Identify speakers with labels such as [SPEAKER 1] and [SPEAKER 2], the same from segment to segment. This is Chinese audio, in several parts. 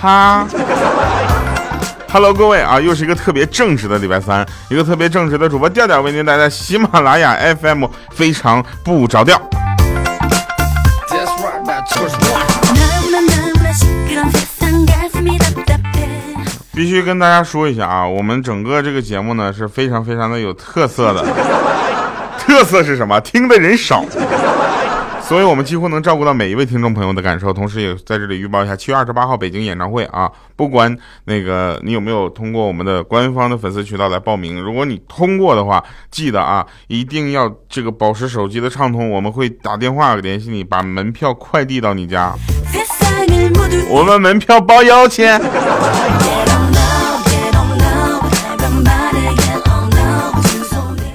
[SPEAKER 1] 哈。Hello，各位啊，又是一个特别正直的礼拜三，一个特别正直的主播调调为您带来喜马拉雅 FM 非常不着调。必须跟大家说一下啊，我们整个这个节目呢是非常非常的有特色的。特色是什么？听的人少，所以我们几乎能照顾到每一位听众朋友的感受。同时也在这里预报一下，七月二十八号北京演唱会啊，不管那个你有没有通过我们的官方的粉丝渠道来报名，如果你通过的话，记得啊，一定要这个保持手机的畅通，我们会打电话联系你，把门票快递到你家。我们门票包邮，亲。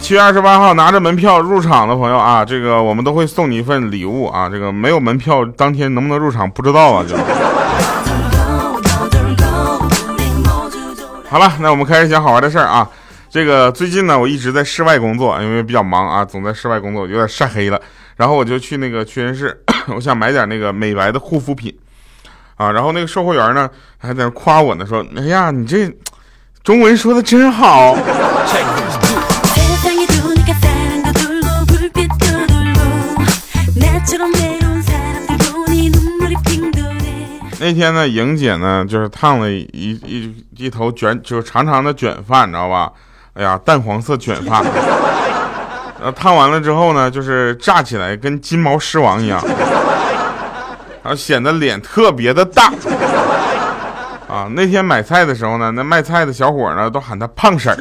[SPEAKER 1] 七月二十八号拿着门票入场的朋友啊，这个我们都会送你一份礼物啊。这个没有门票当天能不能入场不知道啊，就。好了，那我们开始讲好玩的事儿啊。这个最近呢，我一直在室外工作，因为比较忙啊，总在室外工作，有点晒黑了。然后我就去那个屈臣氏，我想买点那个美白的护肤品啊。然后那个售货员呢还在那夸我呢，说：“哎呀，你这中文说的真好。” 那天呢，莹姐呢就是烫了一一一头卷，就是长长的卷发，你知道吧？哎呀，淡黄色卷发。然后烫完了之后呢，就是炸起来跟金毛狮王一样，然后显得脸特别的大。啊，那天买菜的时候呢，那卖菜的小伙呢都喊她胖婶儿。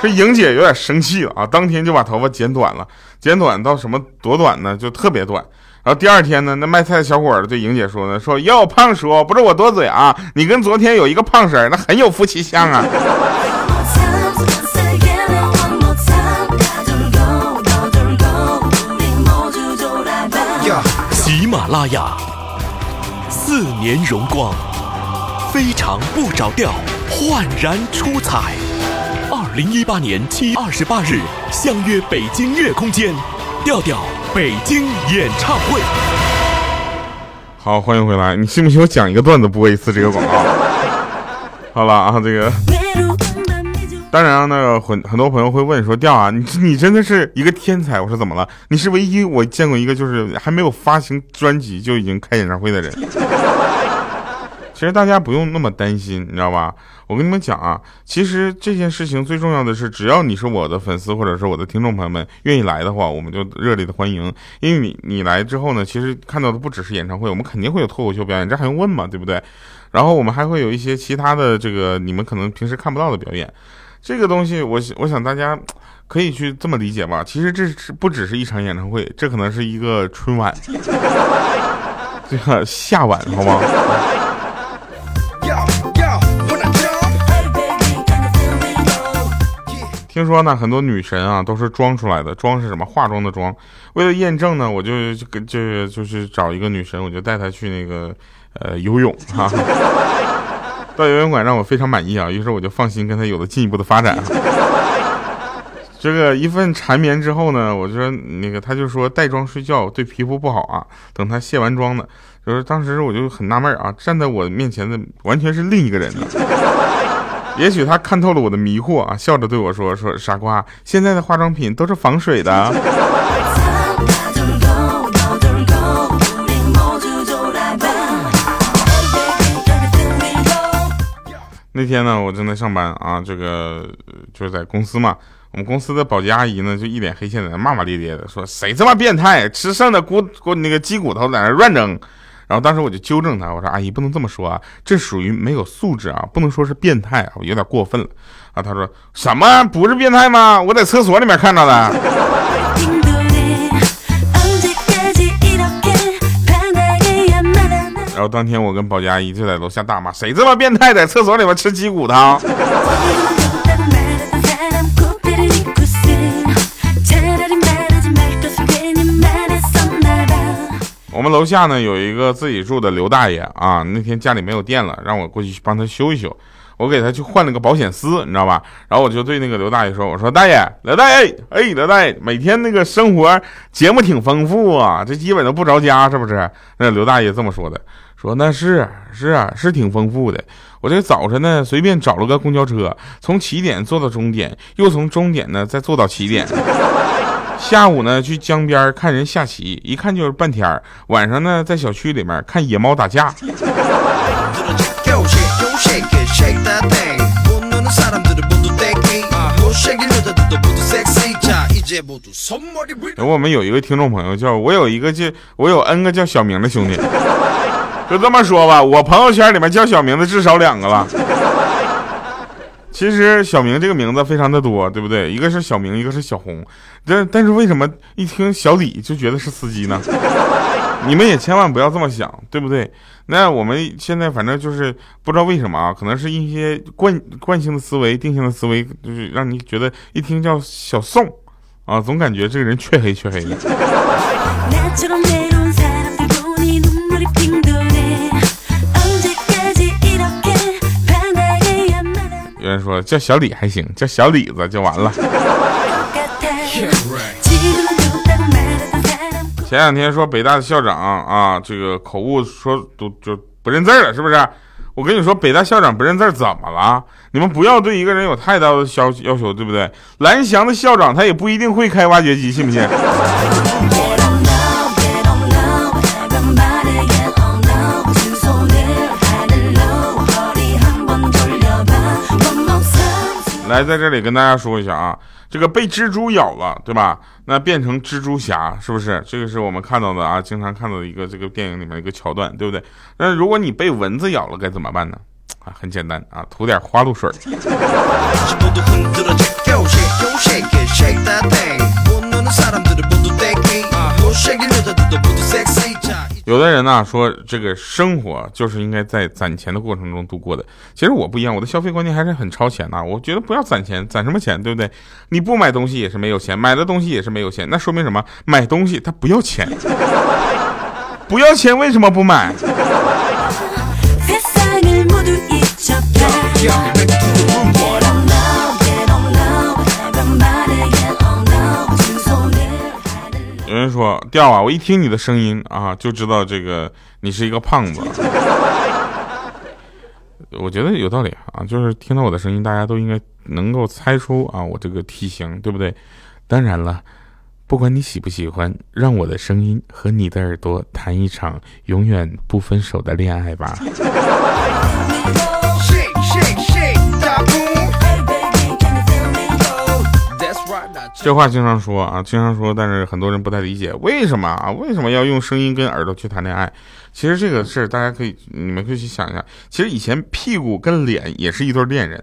[SPEAKER 1] 这莹姐有点生气了啊，当天就把头发剪短了，剪短到什么多短呢？就特别短。然后第二天呢，那卖菜的小伙子对莹姐说呢：“说哟，胖叔，不是我多嘴啊，你跟昨天有一个胖婶儿，那很有夫妻相啊。”
[SPEAKER 2] 喜马拉雅，四年荣光，非常不着调，焕然出彩。二零一八年七月二十八日，相约北京乐空间。调调北京演唱会，
[SPEAKER 1] 好，欢迎回来。你信不信我讲一个段子播一次这个广告？好了啊，这个，当然那个很很多朋友会问说，调啊，你你真的是一个天才。我说怎么了？你是唯一我见过一个就是还没有发行专辑就已经开演唱会的人。其实大家不用那么担心，你知道吧？我跟你们讲啊，其实这件事情最重要的是，只要你是我的粉丝或者是我的听众朋友们愿意来的话，我们就热烈的欢迎。因为你你来之后呢，其实看到的不只是演唱会，我们肯定会有脱口秀表演，这还用问吗？对不对？然后我们还会有一些其他的这个你们可能平时看不到的表演。这个东西，我我想大家可以去这么理解吧。其实这是不只是一场演唱会，这可能是一个春晚，这个夏晚，好吗？听说呢，很多女神啊都是装出来的，装是什么？化妆的妆。为了验证呢，我就就就就是找一个女神，我就带她去那个呃游泳哈。到游泳馆让我非常满意啊，于是我就放心跟她有了进一步的发展。这个一份缠绵之后呢，我就说那个她就说带妆睡觉对皮肤不好啊。等她卸完妆呢，就是当时我就很纳闷啊，站在我面前的完全是另一个人。也许他看透了我的迷惑啊，笑着对我说：“说傻瓜，现在的化妆品都是防水的。”那天呢，我正在上班啊，这个就是在公司嘛。我们公司的保洁阿姨呢，就一脸黑线在那骂骂咧咧的说：“谁这么变态，吃剩的骨骨那个鸡骨头在那乱扔。”然后当时我就纠正他，我说：“阿姨不能这么说啊，这属于没有素质啊，不能说是变态啊，有点过分了啊。”他说：“什么不是变态吗？我在厕所里面看到的。”然后当天我跟保洁阿姨就在楼下大骂：“谁这么变态，在厕所里面吃鸡骨头？” 我们楼下呢有一个自己住的刘大爷啊，那天家里没有电了，让我过去帮他修一修。我给他去换了个保险丝，你知道吧？然后我就对那个刘大爷说：“我说大爷，刘大爷，哎，刘大爷，每天那个生活节目挺丰富啊，这基本都不着家，是不是？”那刘大爷这么说的，说那是是啊，是挺丰富的。我这早晨呢，随便找了个公交车，从起点坐到终点，又从终点呢再坐到起点。下午呢去江边看人下棋，一看就是半天。晚上呢在小区里面看野猫打架。我们有一个听众朋友叫我有一个叫我有 N 个叫小明的兄弟，就这么说吧，我朋友圈里面叫小明的至少两个了。其实小明这个名字非常的多，对不对？一个是小明，一个是小红，但但是为什么一听小李就觉得是司机呢？你们也千万不要这么想，对不对？那我们现在反正就是不知道为什么啊，可能是一些惯惯性的思维、定性的思维，就是让你觉得一听叫小宋啊，总感觉这个人黢黑黢黑的。人说叫小李还行，叫小李子就完了。前两天说北大的校长啊，这个口误说都就不认字了，是不是？我跟你说，北大校长不认字怎么了？你们不要对一个人有太大的要要求，对不对？蓝翔的校长他也不一定会开挖掘机，信不信？来，在这里跟大家说一下啊。这个被蜘蛛咬了，对吧？那变成蜘蛛侠，是不是？这个是我们看到的啊，经常看到的一个这个电影里面一个桥段，对不对？那如果你被蚊子咬了，该怎么办呢？啊，很简单啊，涂点花露水。有的人呢说，这个生活就是应该在攒钱的过程中度过的。其实我不一样，我的消费观念还是很超前的。我觉得不要攒钱，攒什么钱，对不对？你不买东西也是没有钱，买的东西也是没有钱，那说明什么？买东西它不要钱，不要钱为什么不买？人说调啊，我一听你的声音啊，就知道这个你是一个胖子。我觉得有道理啊，就是听到我的声音，大家都应该能够猜出啊，我这个体型对不对？当然了，不管你喜不喜欢，让我的声音和你的耳朵谈一场永远不分手的恋爱吧。这话经常说啊，经常说，但是很多人不太理解，为什么啊？为什么要用声音跟耳朵去谈恋爱？其实这个事儿大家可以，你们可以去想一下。其实以前屁股跟脸也是一对恋人，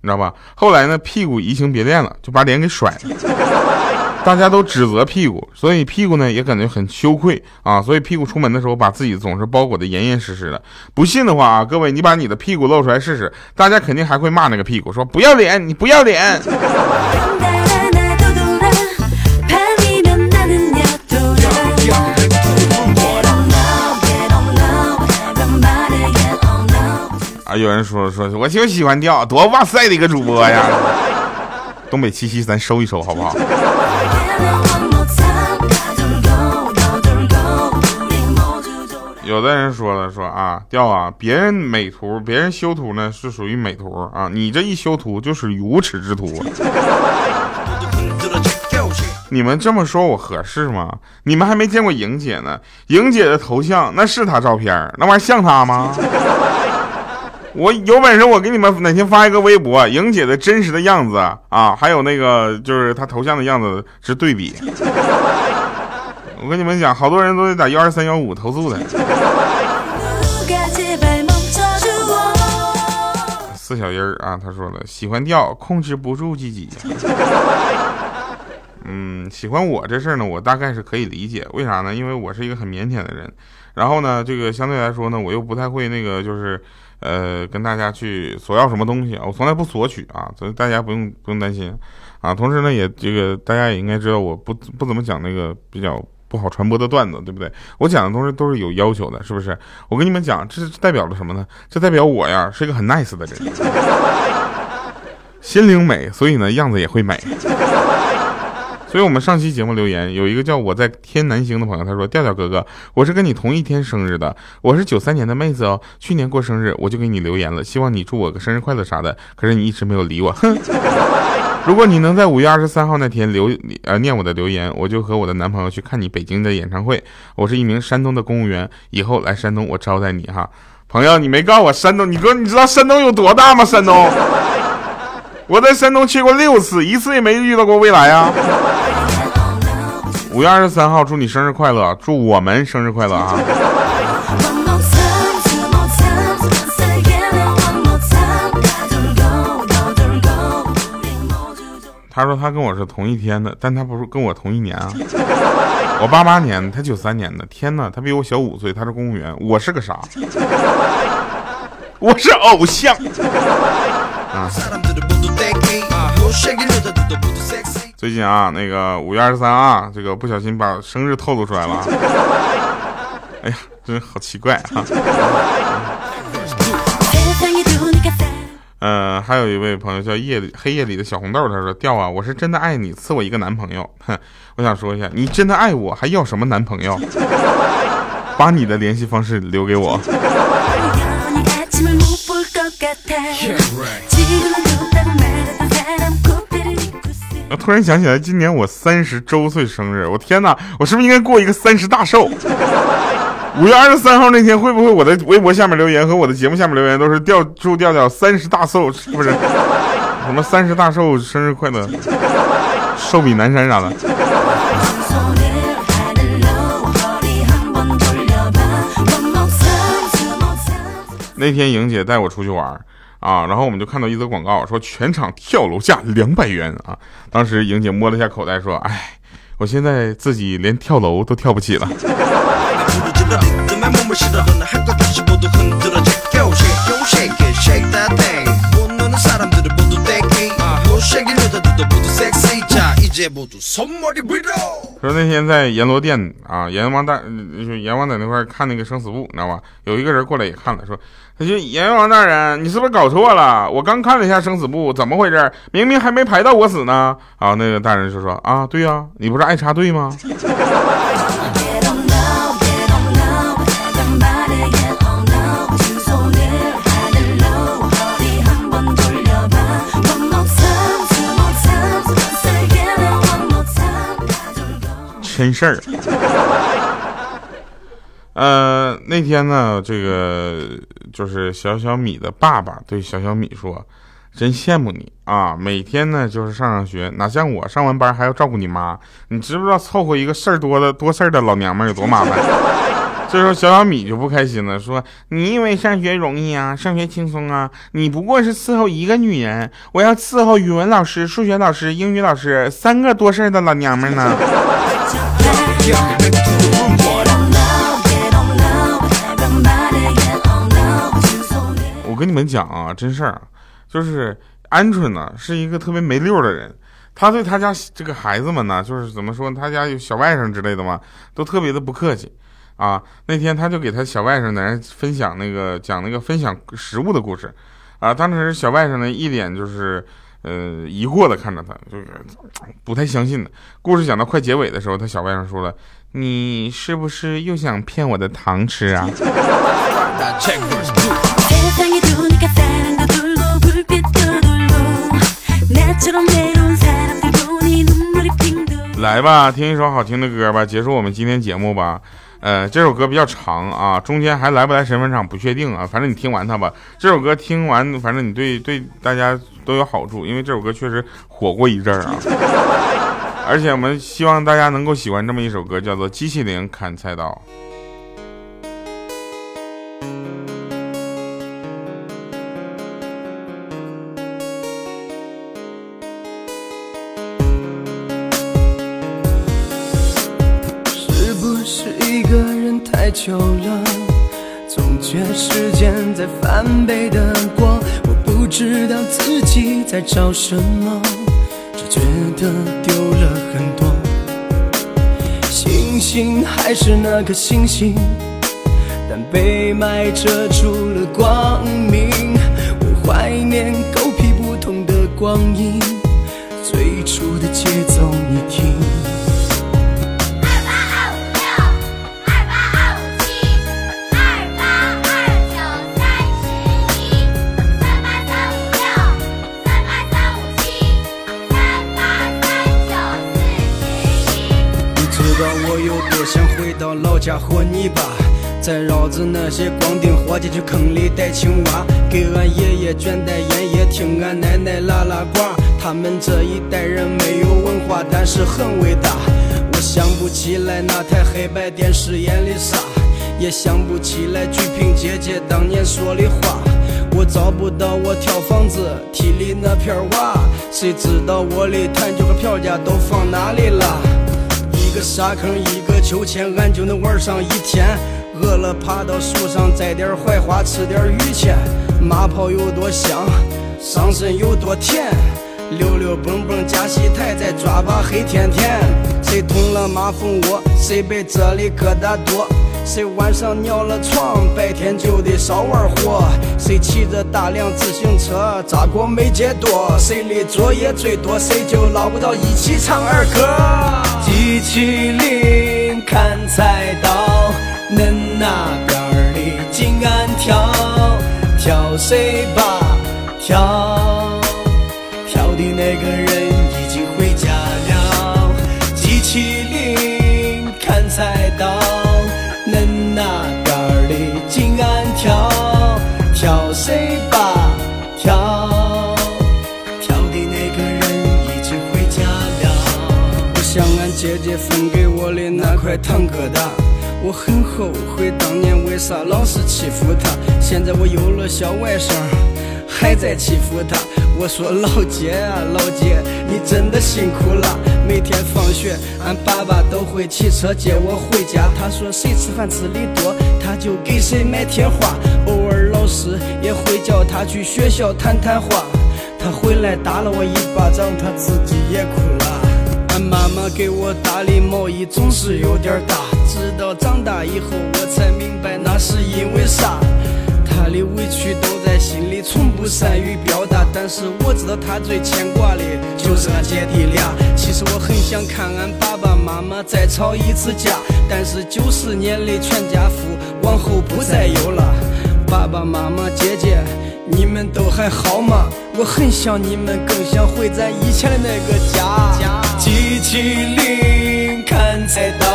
[SPEAKER 1] 你知道吧？后来呢，屁股移情别恋了，就把脸给甩了。大家都指责屁股，所以屁股呢也感觉很羞愧啊。所以屁股出门的时候，把自己总是包裹的严严实实的。不信的话啊，各位你把你的屁股露出来试试，大家肯定还会骂那个屁股，说不要脸，你不要脸。有人说说，我就喜欢钓，多哇塞的一个主播呀！东北七夕咱收一收好不好？有的人说了说啊，调啊，别人美图，别人修图呢是属于美图啊，你这一修图就是无耻之徒。你们这么说我合适吗？你们还没见过莹姐呢，莹姐的头像那是她照片，那玩意像她吗？我有本事，我给你们哪天发一个微博，莹姐的真实的样子啊，还有那个就是她头像的样子是对比。我跟你们讲，好多人都得打幺二三幺五投诉的。四小音儿啊，他说了，喜欢调，控制不住自己。嗯，喜欢我这事儿呢，我大概是可以理解，为啥呢？因为我是一个很腼腆的人，然后呢，这个相对来说呢，我又不太会那个就是。呃，跟大家去索要什么东西啊？我从来不索取啊，所以大家不用不用担心啊。同时呢，也这个大家也应该知道，我不不怎么讲那个比较不好传播的段子，对不对？我讲的东西都是有要求的，是不是？我跟你们讲，这代表了什么呢？这代表我呀是一个很 nice 的人，心灵美，所以呢样子也会美。所以我们上期节目留言有一个叫我在天南星的朋友，他说：“调调哥哥，我是跟你同一天生日的，我是九三年的妹子哦。去年过生日我就给你留言了，希望你祝我个生日快乐啥的，可是你一直没有理我。哼！如果你能在五月二十三号那天留呃念我的留言，我就和我的男朋友去看你北京的演唱会。我是一名山东的公务员，以后来山东我招待你哈。朋友，你没告诉我山东，你哥你知道山东有多大吗？山东，我在山东去过六次，一次也没遇到过未来啊。”五月二十三号，祝你生日快乐！祝我们生日快乐啊！他说他跟我是同一天的，但他不是跟我同一年啊。我八八年，他九三年的。天哪，他比我小五岁，他是公务员，我是个啥？我是偶像啊！最近啊，那个五月二十三啊，这个不小心把生日透露出来了。哎呀，真好奇怪啊！呃，还有一位朋友叫夜里黑夜里的小红豆，他说：“调啊，我是真的爱你，赐我一个男朋友。”哼，我想说一下，你真的爱我，还要什么男朋友？把你的联系方式留给我。突然想起来，今年我三十周岁生日，我天哪，我是不是应该过一个三十大寿？五月二十三号那天，会不会我的微博下面留言和我的节目下面留言都是调祝调调三十大寿？是不是？什么三十大寿生日快乐，寿比南山啥的？那天莹姐带我出去玩。啊，然后我们就看到一则广告，说全场跳楼价两百元啊！当时莹姐摸了一下口袋，说：“哎，我现在自己连跳楼都跳不起了。”说那天在阎罗殿啊，阎王大，阎王在那块看那个生死簿，你知道吧？有一个人过来也看了，说：“他说阎王大人，你是不是搞错了？我刚看了一下生死簿，怎么回事？明明还没排到我死呢。”啊，那个大人就说：“啊，对呀，你不是爱插队吗？” 真事儿，呃，那天呢，这个就是小小米的爸爸对小小米说：“真羡慕你啊，每天呢就是上上学，哪像我上完班还要照顾你妈，你知不知道凑合一个事儿多的多事儿的老娘们有多麻烦？” 这时候小小米就不开心了，说：“你以为上学容易啊？上学轻松啊？你不过是伺候一个女人，我要伺候语文老师、数学老师、英语老师三个多事儿的老娘们呢。” 我跟你们讲啊，真事儿，就是鹌鹑呢是一个特别没溜的人，他对他家这个孩子们呢，就是怎么说，他家有小外甥之类的嘛，都特别的不客气啊。那天他就给他小外甥在那分享那个讲那个分享食物的故事啊，当时小外甥呢一脸就是。呃，疑惑的看着他，就是不太相信的。故事讲到快结尾的时候，他小外甥说了：“你是不是又想骗我的糖吃啊？”来吧，听一首好听的歌吧，结束我们今天节目吧。呃，这首歌比较长啊，中间还来不来神分场不确定啊，反正你听完它吧。这首歌听完，反正你对对大家都有好处，因为这首歌确实火过一阵儿啊。而且我们希望大家能够喜欢这么一首歌，叫做《机器灵砍菜刀》。久了，总觉时间在翻倍的过，我不知道自己在找什么，只觉得丢了很多。
[SPEAKER 3] 星星还是那颗星星，但被埋遮住了光明。是那些光腚伙计去坑里逮青蛙，给俺爷爷卷袋烟，也听俺奶奶拉拉呱。他们这一代人没有文化，但是很伟大。我想不起来那台黑白电视演的啥，也想不起来鞠萍姐姐当年说的话。我找不到我跳房子梯里那片瓦，谁知道我的弹酒和票价都放哪里了？一个沙坑，一个秋千，俺就能玩上一天。饿了爬到树上摘点槐花，吃点榆钱。马泡有多香，上身有多甜。溜溜蹦蹦加戏台，再抓把黑甜甜。谁捅了马蜂窝，谁被这里疙瘩多。谁晚上尿了床，白天就得少玩火。谁骑着大辆自行车，扎过美捷多。谁的作业最多，谁就捞不着一起唱儿歌。机器灵砍菜刀，恁那边儿的紧按跳，跳谁吧跳，跳的那个人已经回家了。机器灵看菜刀，恁那边儿的紧按跳，跳谁吧跳。姐姐分给我的那块糖疙瘩，我很后悔当年为啥老是欺负她。现在我有了小外甥，还在欺负她。我说老姐啊，老姐，你真的辛苦了。每天放学，俺爸爸都会骑车接我回家。他说谁吃饭吃的多，他就给谁买贴画。偶尔老师也会叫他去学校谈谈话。他回来打了我一巴掌，他自己也哭了。俺妈妈给我打的毛衣总是有点大，到长大以后我才明白那是因为啥。他的委屈都在心里，从不善于表达。但是我知道他最牵挂的就是俺姐弟俩。其实我很想看俺爸爸妈妈再吵一次架，但是九十年的全家福往后不再有了。爸爸妈妈姐姐，你们都还好吗？我很想你们，更想回咱以前的那个家。机器灵看菜刀，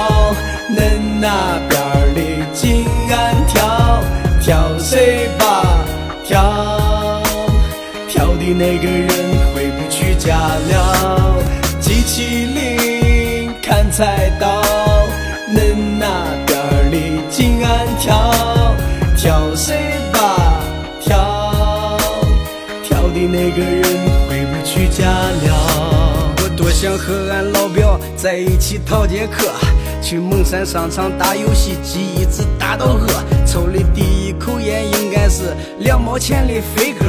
[SPEAKER 3] 那边儿的紧按跳，跳谁吧跳，跳的那个人回不去家了。机器灵砍菜刀，恁那边儿的紧按跳，跳谁吧跳，跳的那个人回不去家了。我多想和俺老表在一起逃节课，去蒙山商场打游戏机，一直打到饿。抽的第一口烟应该是两毛钱的飞鸽，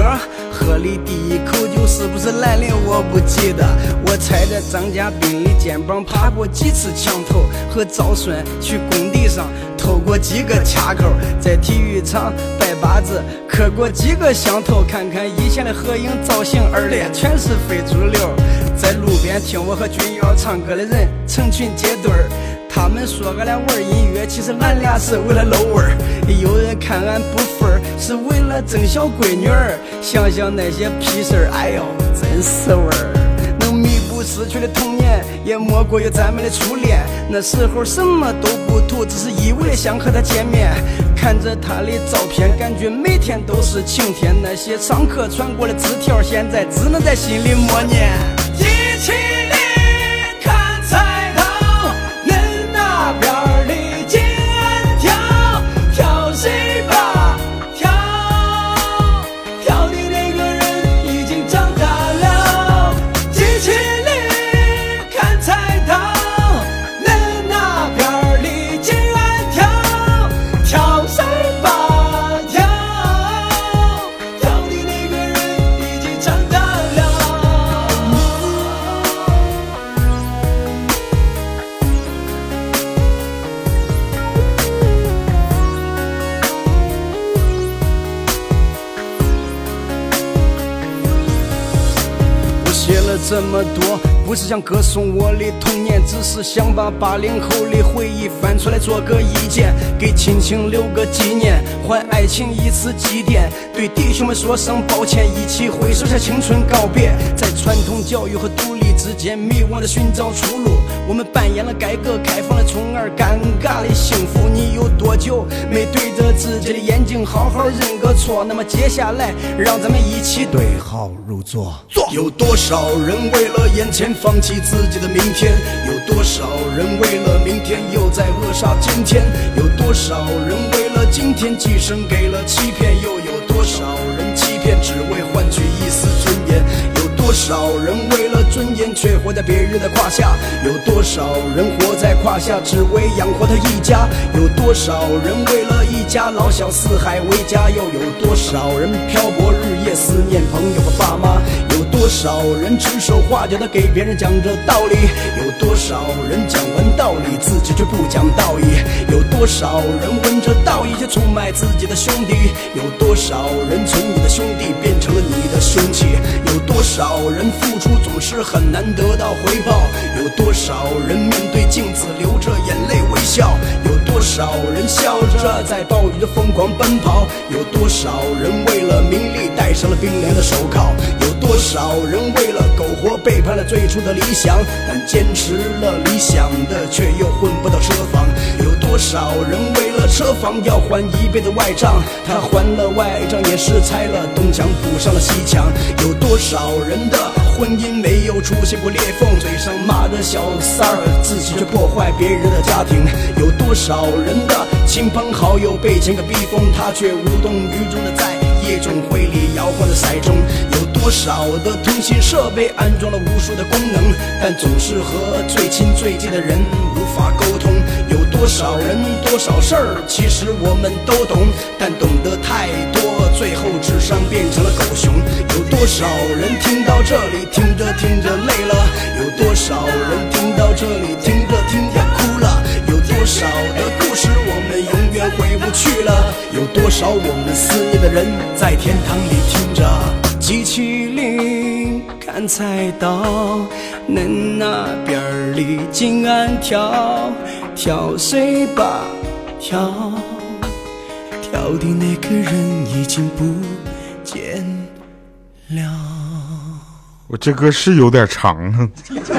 [SPEAKER 3] 喝的第一口酒是不是兰陵我不记得。我踩着张家斌的肩膀爬过几次墙头，和赵顺去工地上偷过几个卡扣，在体育场拜把子磕过几个响头。看看以前的合影造型，二列全是非主流。在路边听我和君瑶唱歌的人成群结队儿，他们说俺俩玩音乐，其实俺俩是为了露味儿。有人看俺不分儿，是为了争小闺女儿。想想那些屁事儿，哎呦，真是味儿。能弥补失去的童年，也莫过于咱们的初恋。那时候什么都不图，只是一味的想和他见面。看着他的照片，感觉每天都是晴天。那些上课传过的纸条，现在只能在心里默念。写了这么多，不是想歌颂我的童年，只是想把八零后的回忆翻出来做个意见，给亲情留个纪念，还爱情一次祭奠。对弟兄们说声抱歉，一起挥手向青春告别。在传统教育和独立之间迷惘的寻找出路，我们扮演了改革开放的宠儿，尴尬的幸福。你有多久没对着自己的眼睛好好认个错？那么接下来，让咱们一起对号入座。有多少人为了眼前放弃自己的明天？有多少人为了明天又在扼杀今天？有多少人为了今天寄生给了欺骗？又有在别人的胯下？有多少人活在胯下只为养活他一家？有多少人为了一家老小四海为家？又有多少人漂泊日夜思念朋友和爸妈？多少人指手画脚的给别人讲着道理？有多少人讲完道理自己却不讲道义？有多少人闻着道义却出卖自己的兄弟？有多少人从你的兄弟变成了你的凶器？有多少人付出总是很难得到回报？有多少人面对镜子流着眼泪微笑？有多少人笑着在暴雨中疯狂奔跑？有多少人为了名利戴上了冰凉的手铐？有多少人为了苟活背叛了最初的理想？但坚持了理想的却又混不到车房？有多少人为了车房要还一辈子外账？他还了外账也是拆了东墙补上了西墙。有多少人的婚姻没有出现过裂缝？嘴上骂着小三儿，自己却破坏别人的家庭。有多少人的亲朋好友被钱给逼疯，他却无动于衷的在夜总会里摇晃着骰盅。有多少的通信设备安装了无数的功能，但总是和最亲最近的人无法沟通。有多少人多少事儿，其实我们都懂，但懂得太多，最后智商变成了狗熊。有多少人听到这里，听着听着累了？有多少人听到这里，听着听着哭了？有多少的故事我们永远回不去了？有多少我们思念的人在天堂里听着机器灵砍菜刀，恁那边儿里静安跳跳谁吧跳，跳的那个人已经不见了。
[SPEAKER 1] 我这歌是有点长啊。